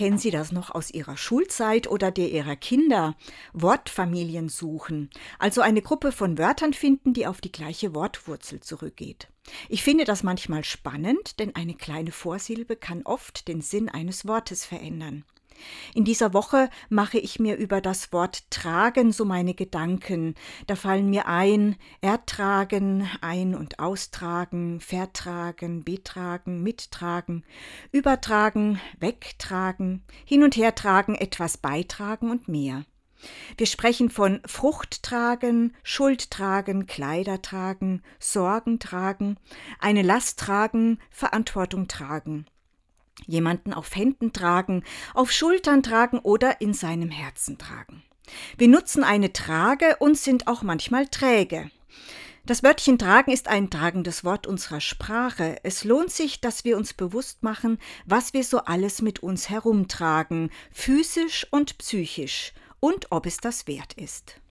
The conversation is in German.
Kennen Sie das noch aus Ihrer Schulzeit oder der Ihrer Kinder? Wortfamilien suchen, also eine Gruppe von Wörtern finden, die auf die gleiche Wortwurzel zurückgeht. Ich finde das manchmal spannend, denn eine kleine Vorsilbe kann oft den Sinn eines Wortes verändern. In dieser Woche mache ich mir über das Wort tragen so meine Gedanken. Da fallen mir ein, ertragen, ein- und austragen, vertragen, betragen, mittragen, übertragen, wegtragen, hin und her tragen, etwas beitragen und mehr. Wir sprechen von Frucht tragen, Schuld tragen, Kleider tragen, Sorgen tragen, eine Last tragen, Verantwortung tragen jemanden auf Händen tragen, auf Schultern tragen oder in seinem Herzen tragen. Wir nutzen eine Trage und sind auch manchmal träge. Das Wörtchen tragen ist ein tragendes Wort unserer Sprache. Es lohnt sich, dass wir uns bewusst machen, was wir so alles mit uns herumtragen, physisch und psychisch, und ob es das wert ist.